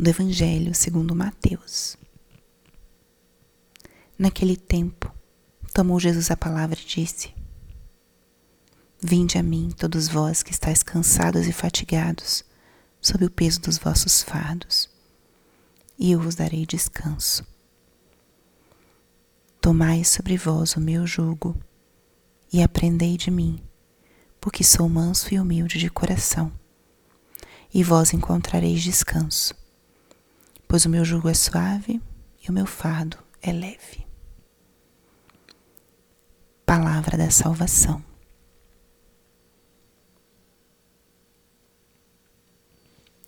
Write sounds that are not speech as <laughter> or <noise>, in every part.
do Evangelho segundo Mateus. Naquele tempo, tomou Jesus a palavra e disse: Vinde a mim, todos vós que estáis cansados e fatigados, sob o peso dos vossos fardos, e eu vos darei descanso. Tomai sobre vós o meu jugo e aprendei de mim, porque sou manso e humilde de coração, e vós encontrareis descanso pois o meu jugo é suave e o meu fardo é leve. Palavra da salvação.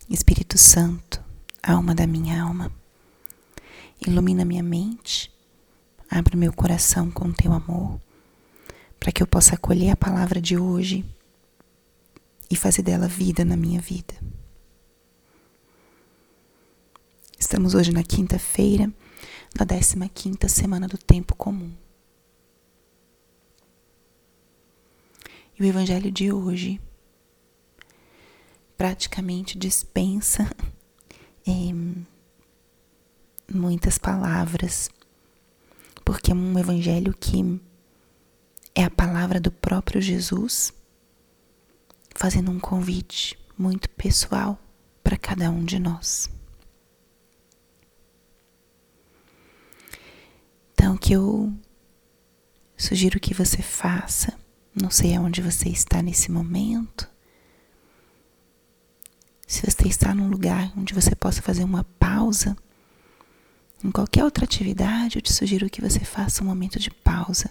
Espírito Santo, alma da minha alma, ilumina minha mente, abre meu coração com teu amor, para que eu possa acolher a palavra de hoje e fazer dela vida na minha vida. Estamos hoje na quinta-feira, na 15 quinta semana do tempo comum. E o evangelho de hoje praticamente dispensa é, <laughs> muitas palavras, porque é um evangelho que é a palavra do próprio Jesus fazendo um convite muito pessoal para cada um de nós. Então, que eu sugiro que você faça, não sei aonde você está nesse momento. Se você está num lugar onde você possa fazer uma pausa, em qualquer outra atividade, eu te sugiro que você faça um momento de pausa.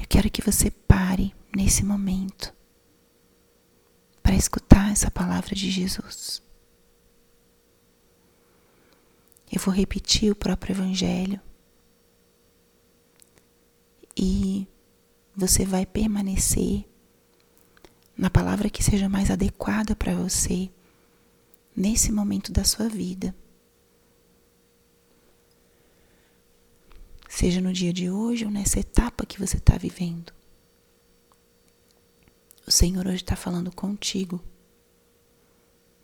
Eu quero que você pare nesse momento para escutar essa palavra de Jesus. Eu vou repetir o próprio Evangelho. E você vai permanecer na palavra que seja mais adequada para você nesse momento da sua vida. Seja no dia de hoje ou nessa etapa que você está vivendo. O Senhor hoje está falando contigo.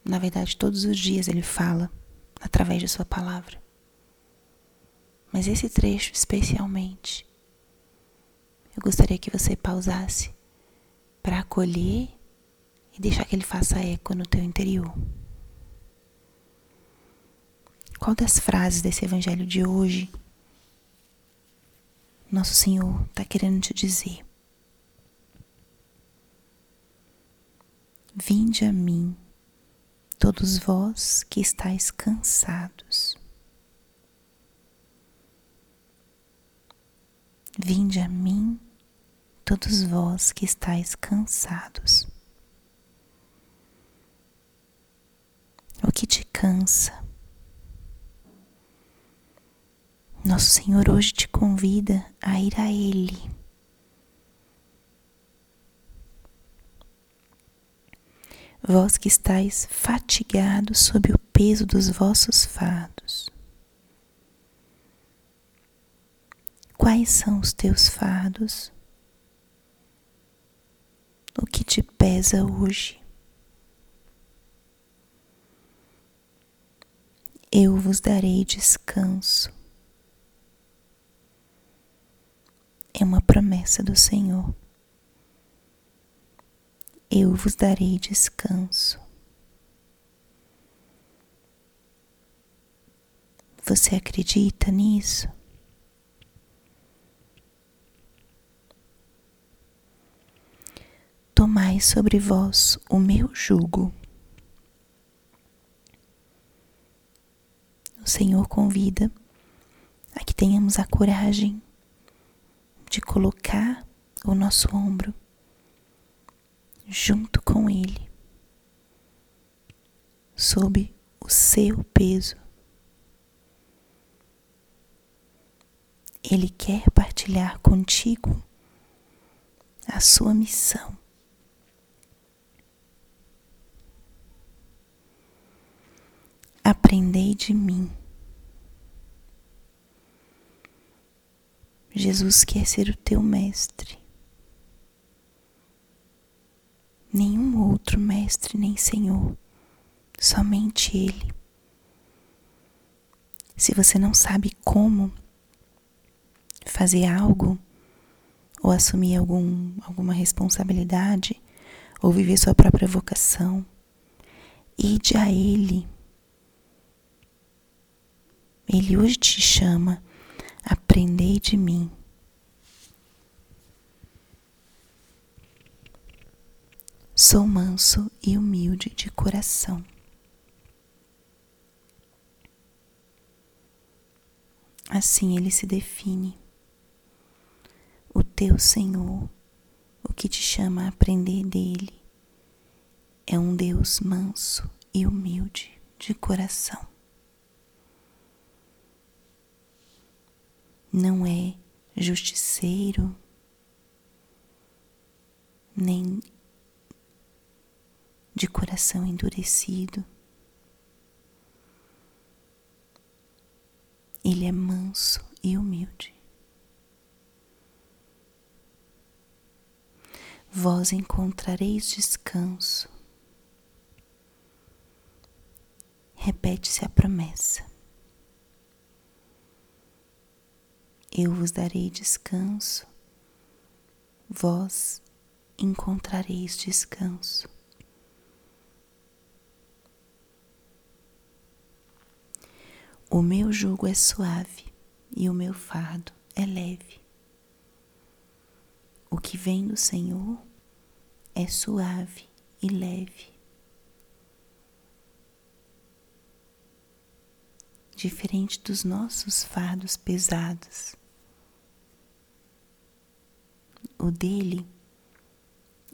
Na verdade, todos os dias Ele fala através de Sua palavra. Mas esse trecho especialmente, eu gostaria que você pausasse para acolher e deixar que ele faça eco no teu interior. Qual das frases desse evangelho de hoje nosso Senhor está querendo te dizer? Vinde a mim todos vós que estáis cansados. Vinde a mim, todos vós que estáis cansados. O que te cansa? Nosso Senhor hoje te convida a ir a Ele vós que estáis fatigados sob o peso dos vossos fardos. Quais são os teus fardos? O que te pesa hoje? Eu vos darei descanso. É uma promessa do Senhor eu vos darei descanso. Você acredita nisso? Tomai sobre vós o meu jugo. O Senhor convida a que tenhamos a coragem de colocar o nosso ombro junto com Ele, sob o seu peso. Ele quer partilhar contigo a sua missão. Aprendei de mim. Jesus quer ser o teu mestre. Nenhum outro mestre nem senhor, somente Ele. Se você não sabe como fazer algo, ou assumir algum, alguma responsabilidade, ou viver sua própria vocação, ide a Ele. Ele hoje te chama, aprendei de mim. Sou manso e humilde de coração. Assim ele se define. O teu Senhor, o que te chama a aprender dele, é um Deus manso e humilde de coração. Não é justiceiro, nem de coração endurecido. Ele é manso e humilde. Vós encontrareis descanso. Repete-se a promessa. Eu vos darei descanso, vós encontrareis descanso. O meu jugo é suave e o meu fardo é leve. O que vem do Senhor é suave e leve. Diferente dos nossos fardos pesados. O dele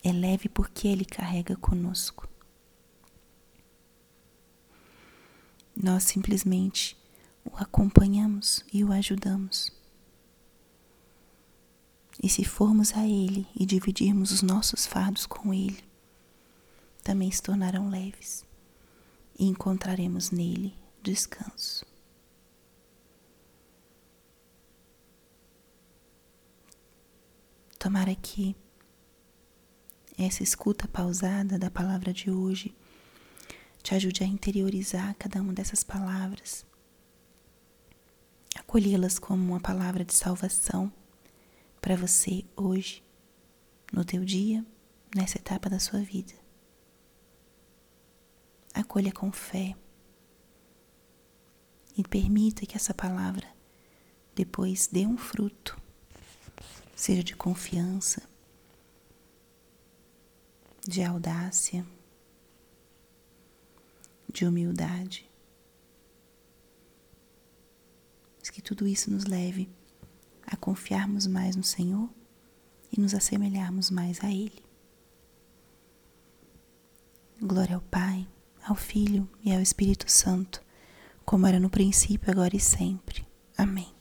é leve porque ele carrega conosco. Nós simplesmente o acompanhamos e o ajudamos. E se formos a Ele e dividirmos os nossos fardos com Ele, também se tornarão leves e encontraremos nele descanso. Tomara que essa escuta pausada da palavra de hoje te ajude a interiorizar cada uma dessas palavras acolhê-las como uma palavra de salvação para você hoje, no teu dia, nessa etapa da sua vida. Acolha com fé e permita que essa palavra depois dê um fruto, seja de confiança, de audácia, de humildade mas que tudo isso nos leve a confiarmos mais no Senhor e nos assemelharmos mais a Ele. Glória ao Pai, ao Filho e ao Espírito Santo, como era no princípio, agora e sempre. Amém.